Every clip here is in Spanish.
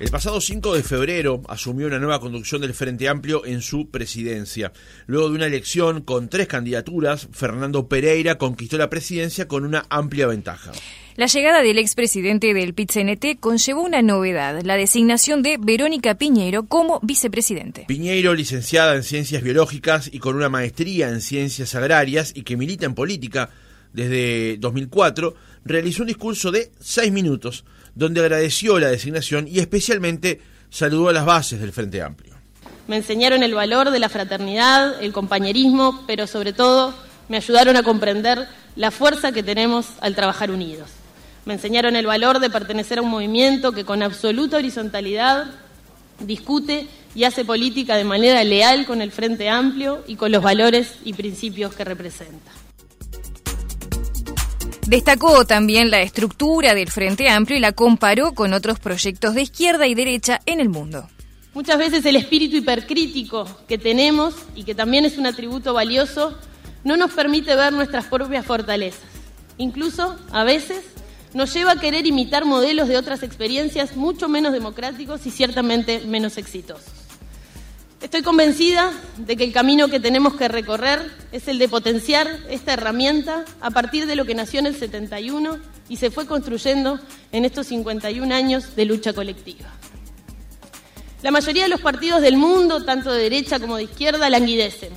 El pasado 5 de febrero asumió una nueva conducción del Frente Amplio en su presidencia. Luego de una elección con tres candidaturas, Fernando Pereira conquistó la presidencia con una amplia ventaja. La llegada del expresidente del PIT-CNT conllevó una novedad, la designación de Verónica Piñeiro como vicepresidente. Piñeiro, licenciada en Ciencias Biológicas y con una maestría en Ciencias Agrarias y que milita en política desde 2004, realizó un discurso de seis minutos donde agradeció la designación y especialmente saludó a las bases del Frente Amplio. Me enseñaron el valor de la fraternidad, el compañerismo, pero sobre todo me ayudaron a comprender la fuerza que tenemos al trabajar unidos. Me enseñaron el valor de pertenecer a un movimiento que con absoluta horizontalidad discute y hace política de manera leal con el Frente Amplio y con los valores y principios que representa. Destacó también la estructura del Frente Amplio y la comparó con otros proyectos de izquierda y derecha en el mundo. Muchas veces el espíritu hipercrítico que tenemos y que también es un atributo valioso no nos permite ver nuestras propias fortalezas. Incluso, a veces, nos lleva a querer imitar modelos de otras experiencias mucho menos democráticos y ciertamente menos exitosos. Estoy convencida de que el camino que tenemos que recorrer es el de potenciar esta herramienta a partir de lo que nació en el 71 y se fue construyendo en estos 51 años de lucha colectiva. La mayoría de los partidos del mundo, tanto de derecha como de izquierda, languidecen.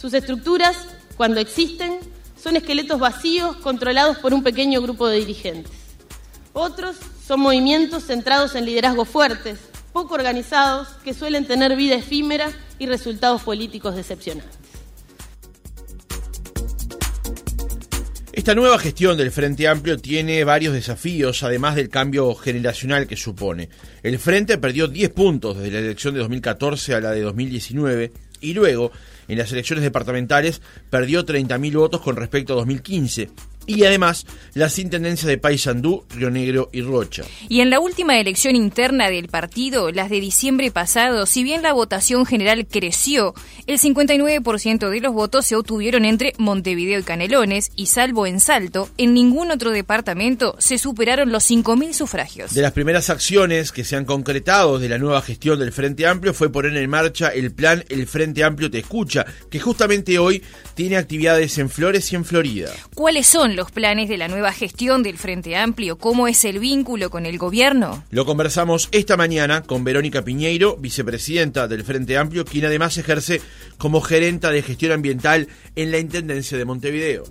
Sus estructuras, cuando existen, son esqueletos vacíos controlados por un pequeño grupo de dirigentes. Otros son movimientos centrados en liderazgos fuertes, poco organizados que suelen tener vida efímera y resultados políticos decepcionantes. Esta nueva gestión del Frente Amplio tiene varios desafíos, además del cambio generacional que supone. El Frente perdió 10 puntos desde la elección de 2014 a la de 2019 y luego, en las elecciones departamentales, perdió 30.000 votos con respecto a 2015 y además las intendencias de Paysandú, Río Negro y Rocha. Y en la última elección interna del partido, las de diciembre pasado, si bien la votación general creció, el 59% de los votos se obtuvieron entre Montevideo y Canelones y salvo en Salto, en ningún otro departamento se superaron los 5.000 sufragios. De las primeras acciones que se han concretado de la nueva gestión del Frente Amplio fue poner en marcha el plan El Frente Amplio Te Escucha, que justamente hoy tiene actividades en Flores y en Florida. ¿Cuáles son los planes de la nueva gestión del Frente Amplio? ¿Cómo es el vínculo con el gobierno? Lo conversamos esta mañana con Verónica Piñeiro, vicepresidenta del Frente Amplio, quien además ejerce como gerenta de gestión ambiental en la Intendencia de Montevideo.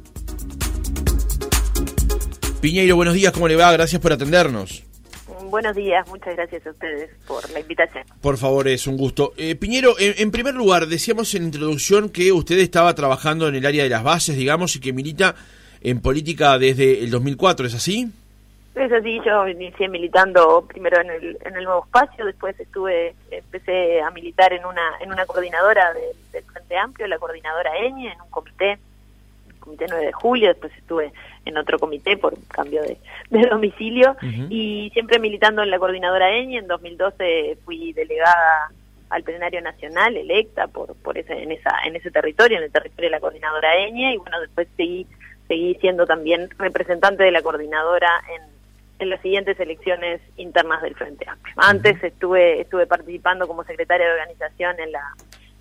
Piñeiro, buenos días, ¿cómo le va? Gracias por atendernos. Buenos días, muchas gracias a ustedes por la invitación. Por favor, es un gusto. Eh, Piñero, en, primer lugar, decíamos en la introducción que usted estaba trabajando en el área de las bases, digamos, y que milita en política desde el 2004, ¿es así? Es así, yo inicié militando primero en el, en el Nuevo Espacio, después estuve empecé a militar en una en una coordinadora del Frente Amplio, la coordinadora EñE, en un comité, comité 9 de julio, después estuve en otro comité por cambio de, domicilio y siempre militando en la coordinadora EñE, en 2012 fui delegada al plenario nacional electa por por ese en esa en ese territorio en el territorio de la coordinadora EñE y bueno después seguí seguí siendo también representante de la coordinadora en, en las siguientes elecciones internas del Frente Amplio. Antes estuve estuve participando como secretaria de organización en la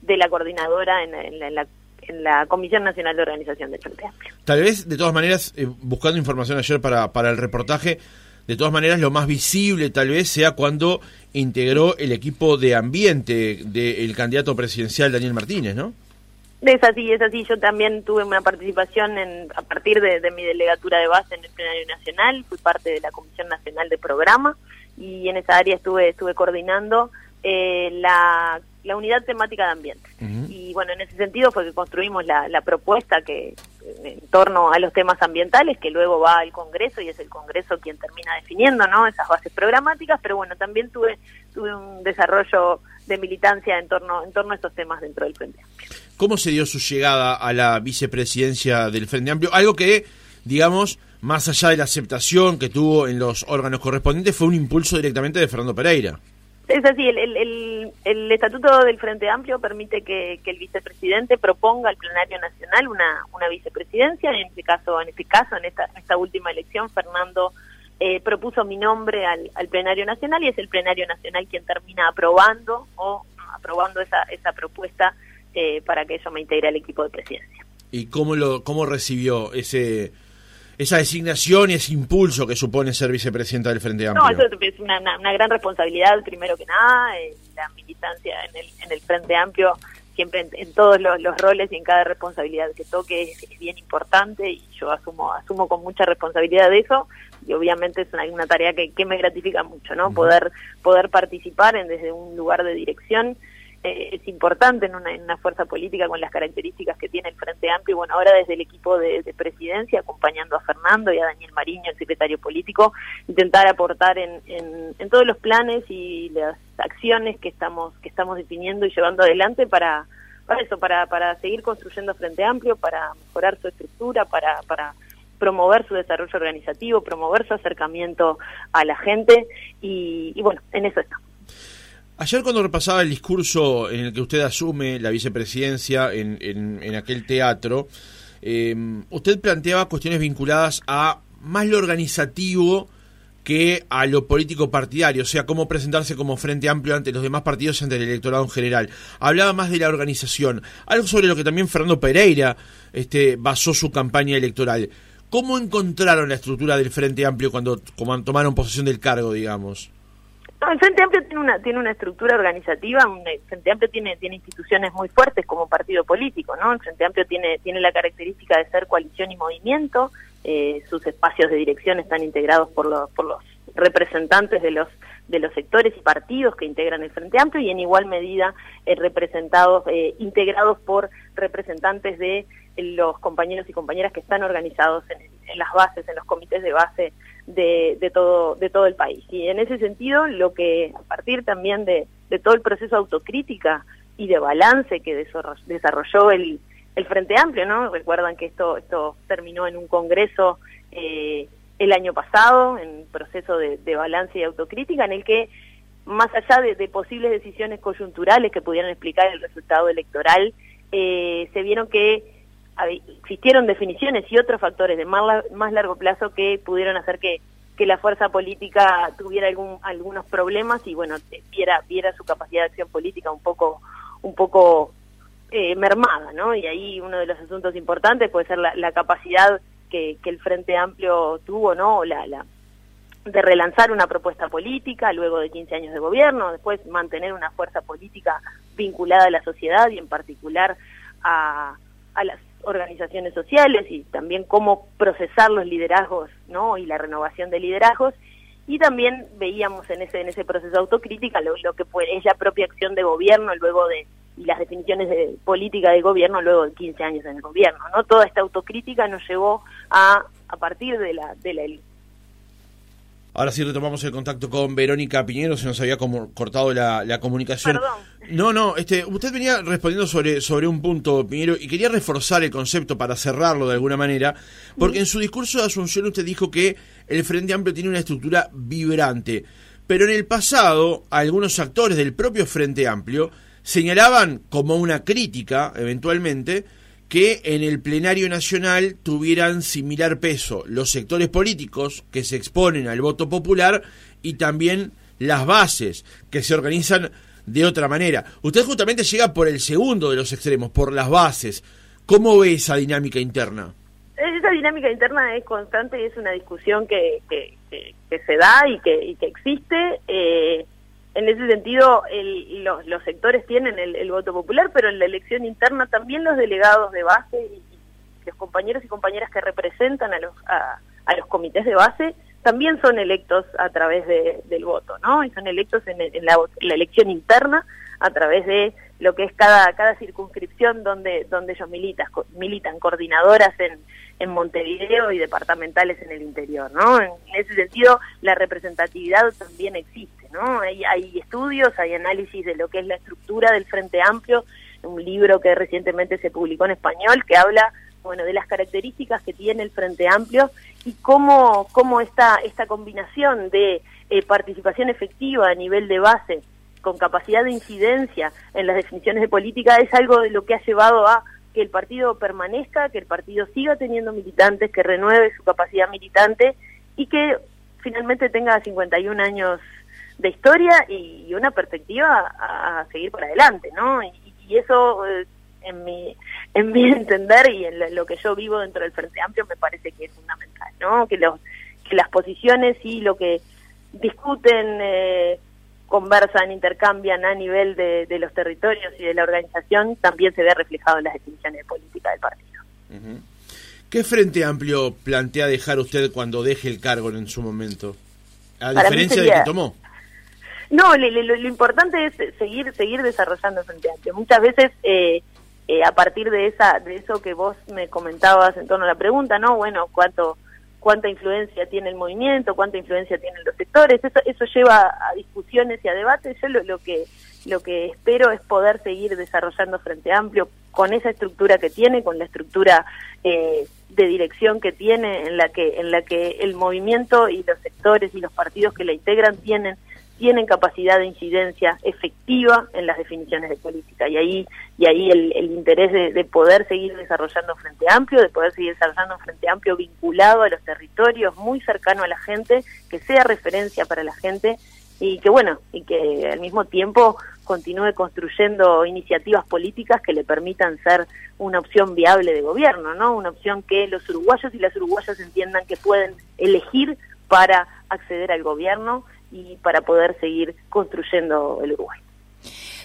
de la coordinadora en, en, la, en la Comisión Nacional de Organización del Frente Amplio. Tal vez, de todas maneras, eh, buscando información ayer para, para el reportaje, de todas maneras lo más visible tal vez sea cuando integró el equipo de ambiente del candidato presidencial Daniel Martínez, ¿no? Es así, es así. Yo también tuve una participación en, a partir de, mi delegatura de base en el plenario nacional. Fui parte de la Comisión Nacional de Programa y en esa área estuve estuve coordinando eh, la, la, unidad temática de ambiente. Y bueno, en ese sentido fue que construimos la, la propuesta que en torno a los temas ambientales, que luego va al Congreso y es el Congreso quien termina definiendo ¿no? esas bases programáticas, pero bueno, también tuve, tuve un desarrollo de militancia en torno, en torno a estos temas dentro del Frente Amplio. ¿Cómo se dio su llegada a la vicepresidencia del Frente Amplio? Algo que, digamos, más allá de la aceptación que tuvo en los órganos correspondientes, fue un impulso directamente de Fernando Pereira. Es así, el, el, el, estatuto del Frente Amplio permite que, el vicepresidente proponga al plenario nacional una, una vicepresidencia. En este caso, en este caso, en esta, esta última elección, Fernando eh, propuso mi nombre al, al, plenario nacional y es el plenario nacional quien termina aprobando o aprobando esa, esa propuesta eh, para que yo me integre al equipo de presidencia. ¿Y cómo, lo, cómo recibió ese esa designación y ese impulso que supone ser vicepresidenta del Frente Amplio? No, eso es una, una, gran responsabilidad, primero que nada, eh, la militancia en el, en el Frente Amplio siempre en, todos los, roles y en cada responsabilidad que toque es, bien importante y yo asumo asumo con mucha responsabilidad de eso y obviamente es una, una tarea que, que, me gratifica mucho no poder poder participar en, desde un lugar de dirección eh, es importante en una, fuerza política con las características que tiene el Frente Amplio. Y bueno ahora desde el equipo de, de, presidencia acompañando a Fernando y a Daniel Mariño el secretario político intentar aportar en, en, en todos los planes y las acciones que estamos que estamos definiendo y llevando adelante para para eso para para seguir construyendo Frente Amplio para mejorar su estructura para para promover su desarrollo organizativo promover su acercamiento a la gente. Y, y bueno en eso estamos Ayer cuando repasaba el discurso en el que usted asume la vicepresidencia en, en, aquel teatro, eh, usted planteaba cuestiones vinculadas a más lo organizativo que a lo político partidario, o sea, cómo presentarse como Frente Amplio ante los demás partidos ante el electorado en general. Hablaba más de la organización, algo sobre lo que también Fernando Pereira este, basó su campaña electoral. ¿Cómo encontraron la estructura del Frente Amplio cuando, cuando tomaron posesión del cargo, digamos? El Frente Amplio tiene una tiene una estructura organizativa, el Frente Amplio tiene tiene instituciones muy fuertes como partido político, ¿no? El Frente Amplio tiene tiene la característica de ser coalición y movimiento, eh, sus espacios de dirección están integrados por los por los representantes de los de los sectores y partidos que integran el Frente Amplio y en igual medida eh, representados eh, integrados por representantes de los compañeros y compañeras que están organizados en las bases, en los comités de base de, de, todo, de todo el país. Y en ese sentido, lo que a partir también de, de todo el proceso de autocrítica y de balance que desarrolló el, el Frente Amplio, ¿no? Recuerdan que esto, esto terminó en un congreso eh, el año pasado, en proceso de, de, balance y autocrítica, en el que, más allá de, de, posibles decisiones coyunturales que pudieran explicar el resultado electoral, eh, se vieron que existieron definiciones y otros factores de más, más largo plazo que pudieron hacer que, que la fuerza política tuviera algún, algunos problemas y bueno viera viera su capacidad de acción política un poco un poco eh, mermada no y ahí uno de los asuntos importantes puede ser la, la capacidad que, que, el frente amplio tuvo no la, la de relanzar una propuesta política luego de 15 años de gobierno después mantener una fuerza política vinculada a la sociedad y en particular a, a las organizaciones sociales y también cómo procesar los liderazgos ¿no? y la renovación de liderazgos y también veíamos en ese en ese proceso autocrítica lo, lo que es la propia acción de gobierno luego de y las definiciones de política de gobierno luego de 15 años en el gobierno no toda esta autocrítica nos llevó a a partir de la de la Ahora sí retomamos el contacto con Verónica Piñero, se nos había como cortado la, la comunicación. Perdón. No, no, este, usted venía respondiendo sobre, sobre un punto, Piñero, y quería reforzar el concepto para cerrarlo de alguna manera, porque en su discurso de Asunción usted dijo que el Frente Amplio tiene una estructura vibrante, pero en el pasado algunos actores del propio Frente Amplio señalaban como una crítica, eventualmente, que en el plenario nacional tuvieran similar peso los sectores políticos que se exponen al voto popular y también las bases que se organizan de otra manera. Usted justamente llega por el segundo de los extremos, por las bases. ¿Cómo ve esa dinámica interna? Esa dinámica interna es constante y es una discusión que, que, se da y que, y que existe. Eh, en ese sentido, el, los, los, sectores tienen el, voto popular, pero en la elección interna también los delegados de base y, los compañeros y compañeras que representan a los, a, los comités de base también son electos a través de, del voto, ¿no? Y son electos en, en la, la, elección interna a través de lo que es cada, cada circunscripción donde, donde ellos militan, militan coordinadoras en, en Montevideo y departamentales en el interior, ¿no? En ese sentido, la representatividad también existe, ¿no? Hay, hay estudios, hay análisis de lo que es la estructura del Frente Amplio, un libro que recientemente se publicó en español que habla, bueno, de las características que tiene el Frente Amplio y cómo, cómo esta, esta combinación de eh, participación efectiva a nivel de base con capacidad de incidencia en las definiciones de política es algo de lo que ha llevado a que el partido permanezca, que el partido siga teniendo militantes, que renueve su capacidad militante y que finalmente tenga 51 años de historia y, una perspectiva a, seguir por adelante, ¿no? Y, eso, eh, en mi en mi entender y en lo que yo vivo dentro del Frente Amplio, me parece que es fundamental, ¿no? Que, los, que las posiciones y lo que discuten, eh, conversan, intercambian a nivel de, los territorios y de la organización, también se ve reflejado en las definiciones de política del partido. ¿Qué Frente Amplio plantea dejar usted cuando deje el cargo en su momento? A diferencia de que tomó. No, lo, importante es seguir seguir desarrollando el Frente Amplio. Muchas veces eh, eh, a partir de esa de eso que vos me comentabas en torno a la pregunta, ¿no? Bueno, cuánto cuánta influencia tiene el movimiento, cuánta influencia tienen los sectores, eso, eso lleva a discusiones y a debates. Yo lo, lo que lo que espero es poder seguir desarrollando Frente Amplio con esa estructura que tiene, con la estructura eh, de dirección que tiene, en la que en la que el movimiento y los sectores y los partidos que la integran tienen tienen capacidad de incidencia efectiva en las definiciones de política y ahí y ahí el, interés de, poder seguir desarrollando Frente Amplio, de poder seguir desarrollando Frente Amplio vinculado a los territorios, muy cercano a la gente, que sea referencia para la gente y que bueno, y que al mismo tiempo continúe construyendo iniciativas políticas que le permitan ser una opción viable de gobierno, ¿no? Una opción que los uruguayos y las uruguayas entiendan que pueden elegir para acceder al gobierno y para poder seguir construyendo el Uruguay.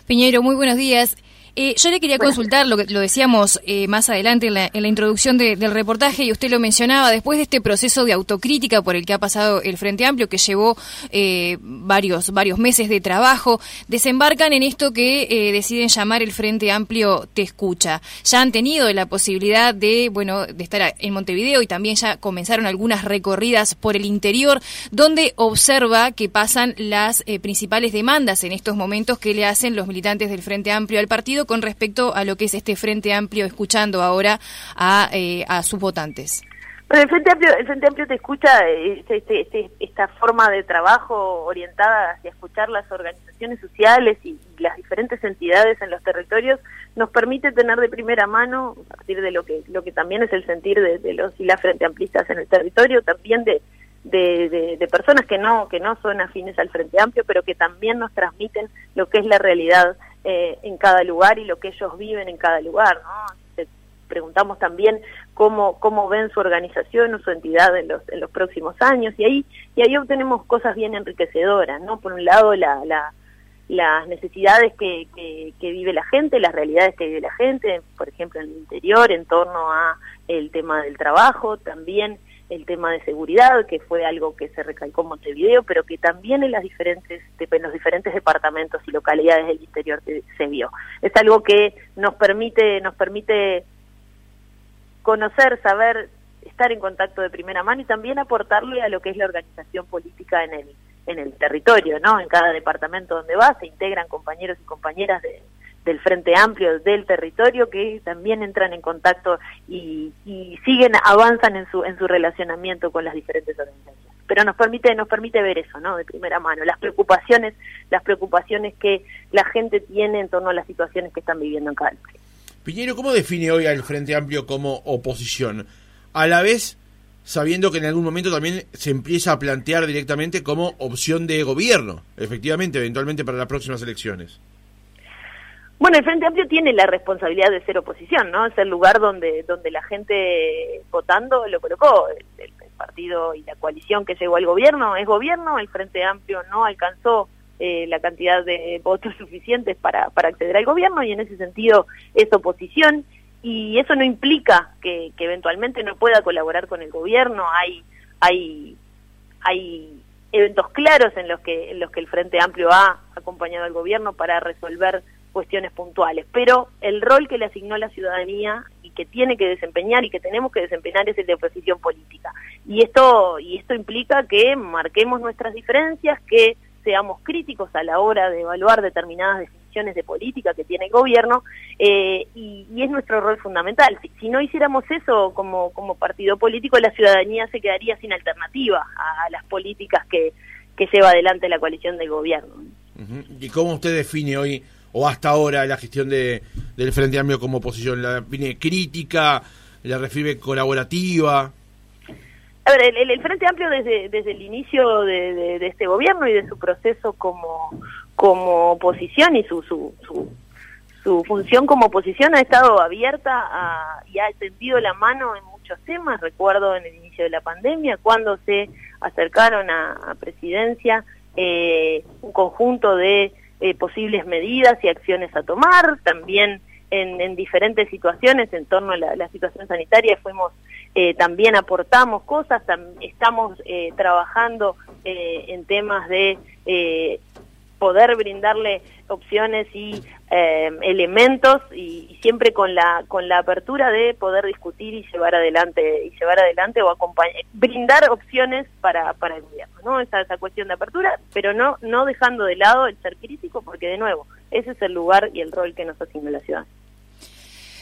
Piñero, muy buenos días. Eh, yo le quería consultar, lo que lo decíamos eh, más adelante en la, introducción del reportaje, y usted lo mencionaba, después de este proceso de autocrítica por el que ha pasado el Frente Amplio, que llevó eh, varios, varios meses de trabajo, desembarcan en esto que deciden llamar el Frente Amplio Te Escucha. Ya han tenido la posibilidad de, bueno, de estar en Montevideo y también ya comenzaron algunas recorridas por el interior, donde observa que pasan las principales demandas en estos momentos que le hacen los militantes del Frente Amplio al partido con respecto a lo que es este Frente Amplio escuchando ahora a, eh, a sus votantes? Bueno, el Frente Amplio, el Frente Amplio te escucha este, este, este, esta forma de trabajo orientada hacia escuchar las organizaciones sociales y, las diferentes entidades en los territorios nos permite tener de primera mano, a partir de lo que lo que también es el sentir de, los y las Frente Amplistas en el territorio, también de, de, de, personas que no que no son afines al Frente Amplio, pero que también nos transmiten lo que es la realidad eh, en cada lugar y lo que ellos viven en cada lugar. ¿no? preguntamos también cómo, cómo ven su organización o su entidad en los, en los próximos años y ahí, y ahí obtenemos cosas bien enriquecedoras. ¿no? Por un lado, la, la las necesidades que, que, que, vive la gente, las realidades que vive la gente, por ejemplo en el interior, en torno a el tema del trabajo, también el tema de seguridad, que fue algo que se recalcó en Montevideo, pero que también en las diferentes en los diferentes departamentos y localidades del interior se, vio. Es algo que nos permite nos permite conocer, saber, estar en contacto de primera mano y también aportarle a lo que es la organización política en el en el territorio, ¿no? En cada departamento donde va se integran compañeros y compañeras de, del Frente Amplio del territorio que también entran en contacto y, siguen avanzan en su en su relacionamiento con las diferentes organizaciones. Pero nos permite nos permite ver eso no de primera mano las preocupaciones las preocupaciones que la gente tiene en torno a las situaciones que están viviendo en lugar. Piñero cómo define hoy al Frente Amplio como oposición a la vez sabiendo que en algún momento también se empieza a plantear directamente como opción de gobierno efectivamente eventualmente para las próximas elecciones bueno, el Frente Amplio tiene la responsabilidad de ser oposición, ¿no? Es el lugar donde donde la gente votando lo colocó. El, partido y la coalición que llegó al gobierno es gobierno. El Frente Amplio no alcanzó eh, la cantidad de votos suficientes para, para acceder al gobierno y en ese sentido es oposición. Y eso no implica que, que eventualmente no pueda colaborar con el gobierno. Hay hay hay eventos claros en los que en los que el Frente Amplio ha acompañado al gobierno para resolver cuestiones puntuales, pero el rol que le asignó la ciudadanía y que tiene que desempeñar y que tenemos que desempeñar es el de oposición política. Y esto y esto implica que marquemos nuestras diferencias, que seamos críticos a la hora de evaluar determinadas decisiones de política que tiene el gobierno eh, y, es nuestro rol fundamental. Si, no hiciéramos eso como, como partido político, la ciudadanía se quedaría sin alternativa a, las políticas que, que lleva adelante la coalición del gobierno. ¿Y cómo usted define hoy o hasta ahora la gestión de, del Frente Amplio como oposición? ¿La viene crítica? ¿La recibe colaborativa? a ver, el, Frente Amplio desde, desde el inicio de, este gobierno y de su proceso como, como oposición y su, su, su, función como oposición ha estado abierta y ha tendido la mano en muchos temas. Recuerdo en el inicio de la pandemia, cuando se acercaron a, presidencia eh, un conjunto de eh, posibles medidas y acciones a tomar. También en, diferentes situaciones en torno a la, situación sanitaria fuimos eh, también aportamos cosas estamos eh, trabajando eh, en temas de poder brindarle opciones y elementos y, siempre con la con la apertura de poder discutir y llevar adelante y llevar adelante o acompañar brindar opciones para para el gobierno no esa, esa cuestión de apertura pero no no dejando de lado el ser crítico porque de nuevo ese es el lugar y el rol que nos asigna la ciudad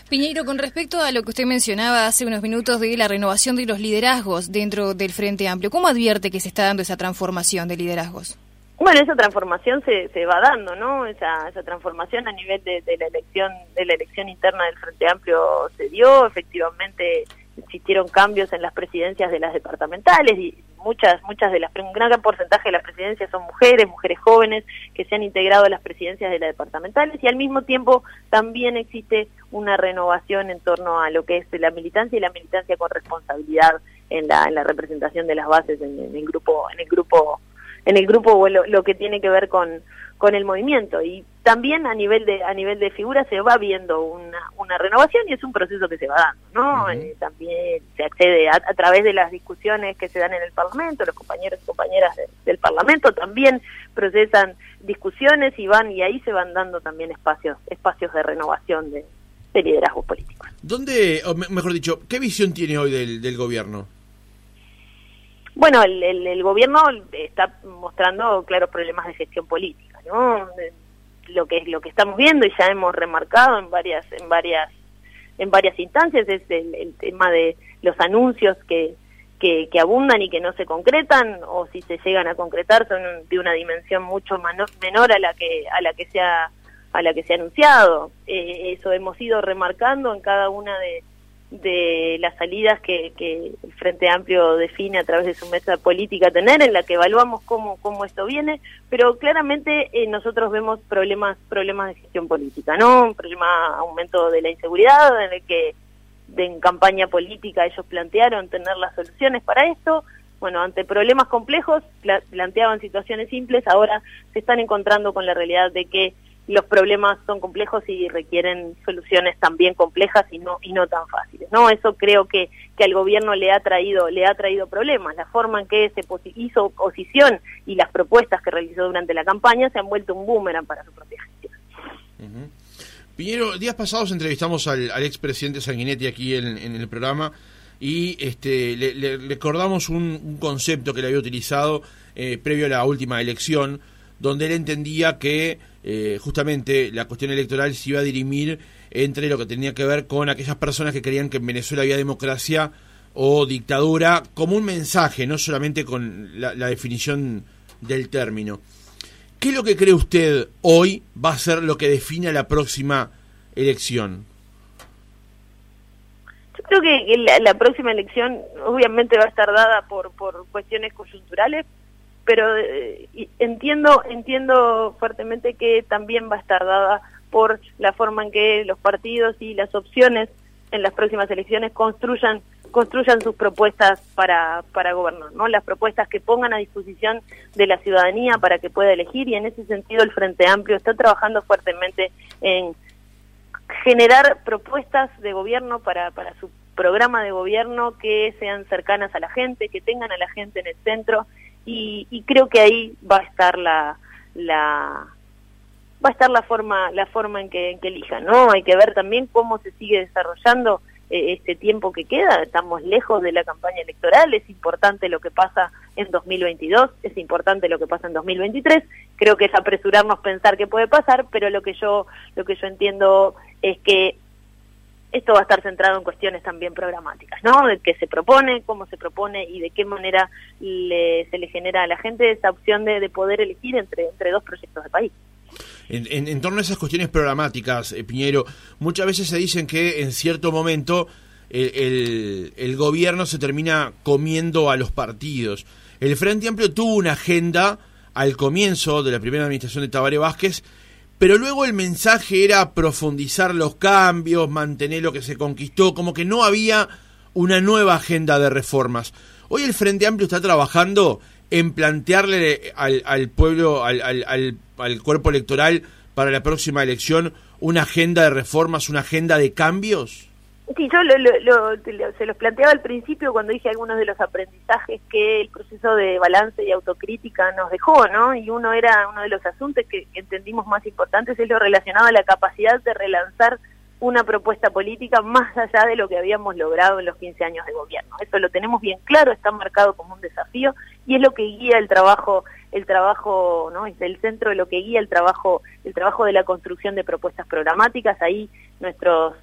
Piñeiro, con respecto a lo que usted mencionaba hace unos minutos de la renovación de los liderazgos dentro del Frente Amplio, ¿cómo advierte que se está dando esa transformación de liderazgos? Bueno, esa transformación se, se va dando, ¿no? Esa, esa transformación a nivel de, de, la elección de la elección interna del Frente Amplio se dio, efectivamente existieron cambios en las presidencias de las departamentales y muchas muchas de las un gran porcentaje de las presidencias son mujeres mujeres jóvenes que se han integrado a las presidencias de las departamentales y al mismo tiempo también existe una renovación en torno a lo que es la militancia y la militancia con responsabilidad en la, en la representación de las bases en, el grupo en el grupo en el grupo lo, lo que tiene que ver con con el movimiento. Y también a nivel de a nivel de figura se va viendo una, una renovación y es un proceso que se va dando no eh, también se accede a, través de las discusiones que se dan en el parlamento los compañeros y compañeras del parlamento también procesan discusiones y van y ahí se van dando también espacios espacios de renovación de, de liderazgos políticos. Dónde o mejor dicho qué visión tiene hoy del, del gobierno bueno, el, el, gobierno está mostrando claros problemas de gestión política, ¿no? Lo que lo que estamos viendo y ya hemos remarcado en varias en varias en varias instancias es el, tema de los anuncios que, que, abundan y que no se concretan o si se llegan a concretar son de una dimensión mucho menor a la que a la que se ha a la que se ha anunciado. Eh, eso hemos ido remarcando en cada una de de las salidas que, que, el Frente Amplio define a través de su mesa política tener, en la que evaluamos cómo, cómo esto viene, pero claramente eh, nosotros vemos problemas problemas de gestión política, ¿no? Un problema aumento de la inseguridad, en el que en campaña política ellos plantearon tener las soluciones para esto, bueno, ante problemas complejos planteaban situaciones simples, ahora se están encontrando con la realidad de que los problemas son complejos y requieren soluciones también complejas y no y no tan fáciles no eso creo que que al gobierno le ha traído le ha traído problemas. La forma en que se hizo oposición y las propuestas que realizó durante la campaña se han vuelto un boomerang para su propia gestión. Piñero días pasados entrevistamos al, al expresidente Sanguinetti aquí en, el programa y este le, recordamos un, concepto que le había utilizado eh, previo a la última elección donde él entendía que eh, justamente la cuestión electoral se iba a dirimir entre lo que tenía que ver con aquellas personas que creían que en Venezuela había democracia o dictadura, como un mensaje, no solamente con la, definición del término. ¿Qué es lo que cree usted hoy va a ser lo que define la próxima elección? Yo creo que la, la, próxima elección obviamente va a estar dada por, por cuestiones coyunturales, pero eh, entiendo entiendo fuertemente que también va a estar dada por la forma en que los partidos y las opciones en las próximas elecciones construyan construyan sus propuestas para para gobernar, ¿no? Las propuestas que pongan a disposición de la ciudadanía para que pueda elegir y en ese sentido el Frente Amplio está trabajando fuertemente en generar propuestas de gobierno para para su programa de gobierno que sean cercanas a la gente, que tengan a la gente en el centro y, creo que ahí va a estar la, la va a estar la forma la forma en que, en que elijan no hay que ver también cómo se sigue desarrollando eh, este tiempo que queda. Estamos lejos de la campaña electoral es importante lo que pasa en 2022 es importante lo que pasa en 2023 creo que es apresurarnos pensar qué puede pasar pero lo que yo lo que yo entiendo es que esto va a estar centrado en cuestiones también programáticas, ¿no? De qué se propone, cómo se propone y de qué manera se le genera a la gente esa opción de, poder elegir entre, entre dos proyectos de país. En, torno a esas cuestiones programáticas, eh, Piñero, muchas veces se dicen que en cierto momento el, el, gobierno se termina comiendo a los partidos. El Frente Amplio tuvo una agenda al comienzo de la primera administración de Tabaré Vázquez, pero luego el mensaje era profundizar los cambios, mantener lo que se conquistó, como que no había una nueva agenda de reformas. Hoy el Frente Amplio está trabajando en plantearle al, al pueblo, al, al, al, cuerpo electoral para la próxima elección una agenda de reformas, una agenda de cambios? Sí, yo lo, se los planteaba al principio cuando dije algunos de los aprendizajes que el proceso de balance y autocrítica nos dejó, ¿no? Y uno era uno de los asuntos que entendimos más importantes es lo relacionado a la capacidad de relanzar una propuesta política más allá de lo que habíamos logrado en los 15 años de gobierno. Eso lo tenemos bien claro, está marcado como un desafío y es lo que guía el trabajo, el trabajo, ¿no? Es el centro de lo que guía el trabajo, el trabajo de la construcción de propuestas programáticas. Ahí nuestros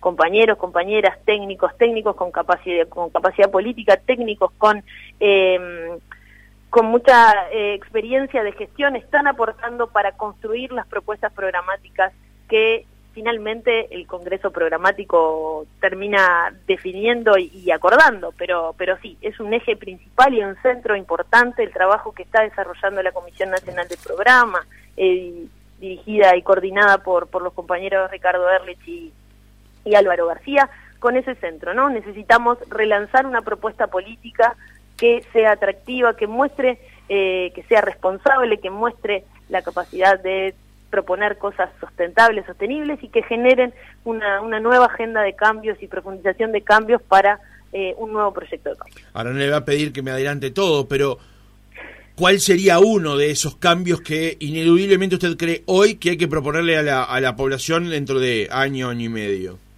compañeros, compañeras, técnicos, técnicos con capacidad, con capacidad política, técnicos con eh, con mucha eh, experiencia de gestión están aportando para construir las propuestas programáticas que finalmente el Congreso Programático termina definiendo y, acordando, pero, pero sí, es un eje principal y un centro importante el trabajo que está desarrollando la Comisión Nacional de Programa, eh, dirigida y coordinada por, por los compañeros Ricardo Erlich y, y Álvaro García, con ese centro, ¿no? Necesitamos relanzar una propuesta política que sea atractiva, que muestre, eh, que sea responsable, que muestre la capacidad de proponer cosas sustentables, sostenibles y que generen una, nueva agenda de cambios y profundización de cambios para eh, un nuevo proyecto de cambio. Ahora no le voy a pedir que me adelante todo, pero ¿cuál sería uno de esos cambios que ineludiblemente usted cree hoy que hay que proponerle a la, a la población dentro de año, año y medio?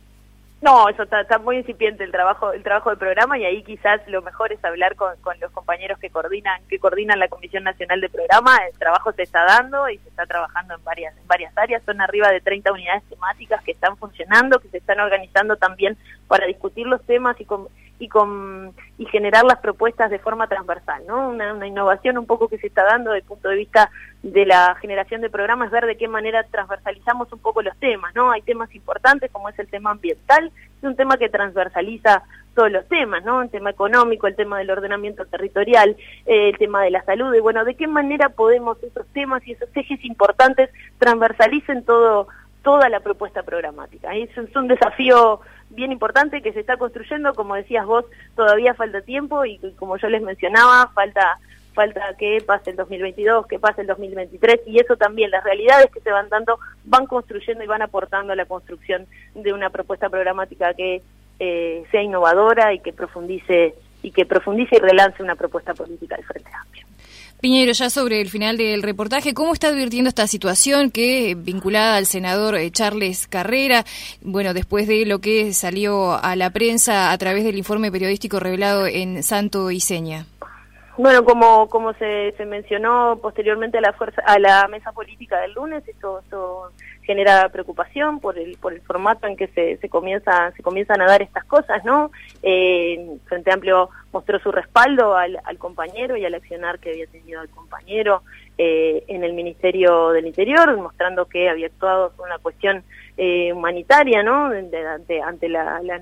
No, eso está, muy incipiente el trabajo, el trabajo del programa y ahí quizás lo mejor es hablar con, con, los compañeros que coordinan, que coordinan la Comisión Nacional de Programa. El trabajo se está dando y se está trabajando en varias, en varias áreas. Son arriba de 30 unidades temáticas que están funcionando, que se están organizando también para discutir los temas y con, y con y generar las propuestas de forma transversal, ¿no? Una, innovación un poco que se está dando desde el punto de vista de la generación de programas, ver de qué manera transversalizamos un poco los temas, ¿no? Hay temas importantes como es el tema ambiental, es un tema que transversaliza todos los temas, ¿no? El tema económico, el tema del ordenamiento territorial, eh, el tema de la salud, y bueno, de qué manera podemos esos temas y esos ejes importantes transversalicen todo toda la propuesta programática. Es, un desafío bien importante que se está construyendo, como decías vos, todavía falta tiempo y como yo les mencionaba, falta falta que pase el 2022, que pase el 2023 y eso también, las realidades que se van dando van construyendo y van aportando a la construcción de una propuesta programática que eh, sea innovadora y que profundice y que profundice y relance una propuesta política del Frente Amplio. Piñero, ya sobre el final del reportaje, ¿cómo está advirtiendo esta situación que vinculada al senador eh, Charles Carrera, bueno, después de lo que salió a la prensa a través del informe periodístico revelado en Santo y Seña? Bueno, como como se, mencionó posteriormente a la fuerza a la mesa política del lunes, esto, esto genera preocupación por el por el formato en que se, se comienza se comienzan a dar estas cosas, ¿no? Eh, Frente Amplio mostró su respaldo al, al, compañero y al accionar que había tenido el compañero eh, en el Ministerio del Interior, mostrando que había actuado por una cuestión eh, humanitaria, ¿no? De, ante la, la,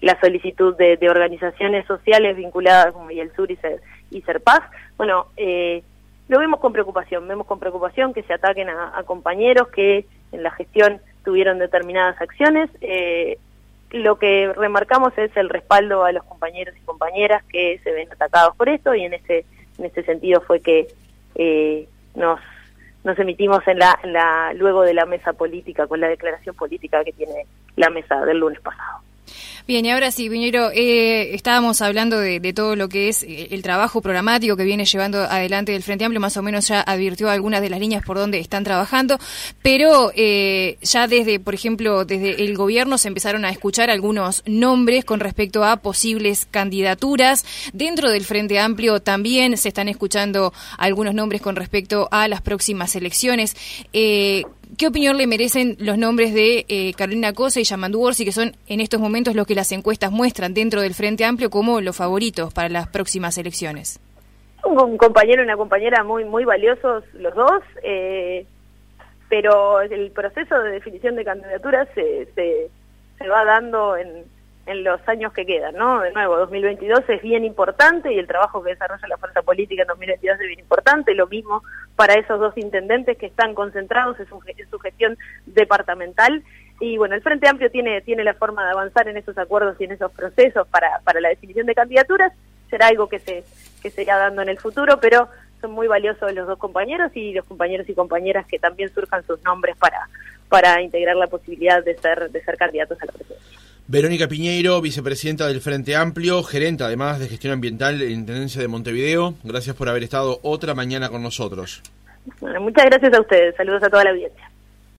la solicitud de, de, organizaciones sociales vinculadas como y el Sur y, Ser, y Serpaz. Bueno, eh, lo vemos con preocupación, vemos con preocupación que se ataquen a, compañeros que en la gestión tuvieron determinadas acciones. Eh, lo que remarcamos es el respaldo a los compañeros y compañeras que se ven atacados por esto y en ese en ese sentido fue que eh, nos nos emitimos en la, en la luego de la mesa política con la declaración política que tiene la mesa del lunes pasado. Bien, y ahora sí, Viñero, eh, estábamos hablando de, todo lo que es eh, el trabajo programático que viene llevando adelante el Frente Amplio, más o menos ya advirtió algunas de las líneas por donde están trabajando, pero eh, ya desde, por ejemplo, desde el gobierno se empezaron a escuchar algunos nombres con respecto a posibles candidaturas. Dentro del Frente Amplio también se están escuchando algunos nombres con respecto a las próximas elecciones. Eh, ¿Qué opinión le merecen los nombres de eh, Carolina Cosa y Yamandu Orsi, que son en estos momentos los que las encuestas muestran dentro del Frente Amplio como los favoritos para las próximas elecciones? Un, compañero y una compañera muy muy valiosos los dos, eh, pero el proceso de definición de candidaturas se, se, va dando en, en los años que quedan, ¿no? De nuevo, 2022 es bien importante y el trabajo que desarrolla la fuerza política en 2022 es bien importante, lo mismo para esos dos intendentes que están concentrados en su, en su gestión departamental y bueno, el Frente Amplio tiene, tiene la forma de avanzar en esos acuerdos y en esos procesos para, para la definición de candidaturas, será algo que se, que se irá dando en el futuro, pero son muy valiosos los dos compañeros y los compañeros y compañeras que también surjan sus nombres para, para integrar la posibilidad de ser, de ser candidatos a la presidencia. Verónica Piñeiro, vicepresidenta del Frente Amplio, gerente además de gestión ambiental en Intendencia de Montevideo. Gracias por haber estado otra mañana con nosotros. Bueno, muchas gracias a ustedes. Saludos a toda la audiencia.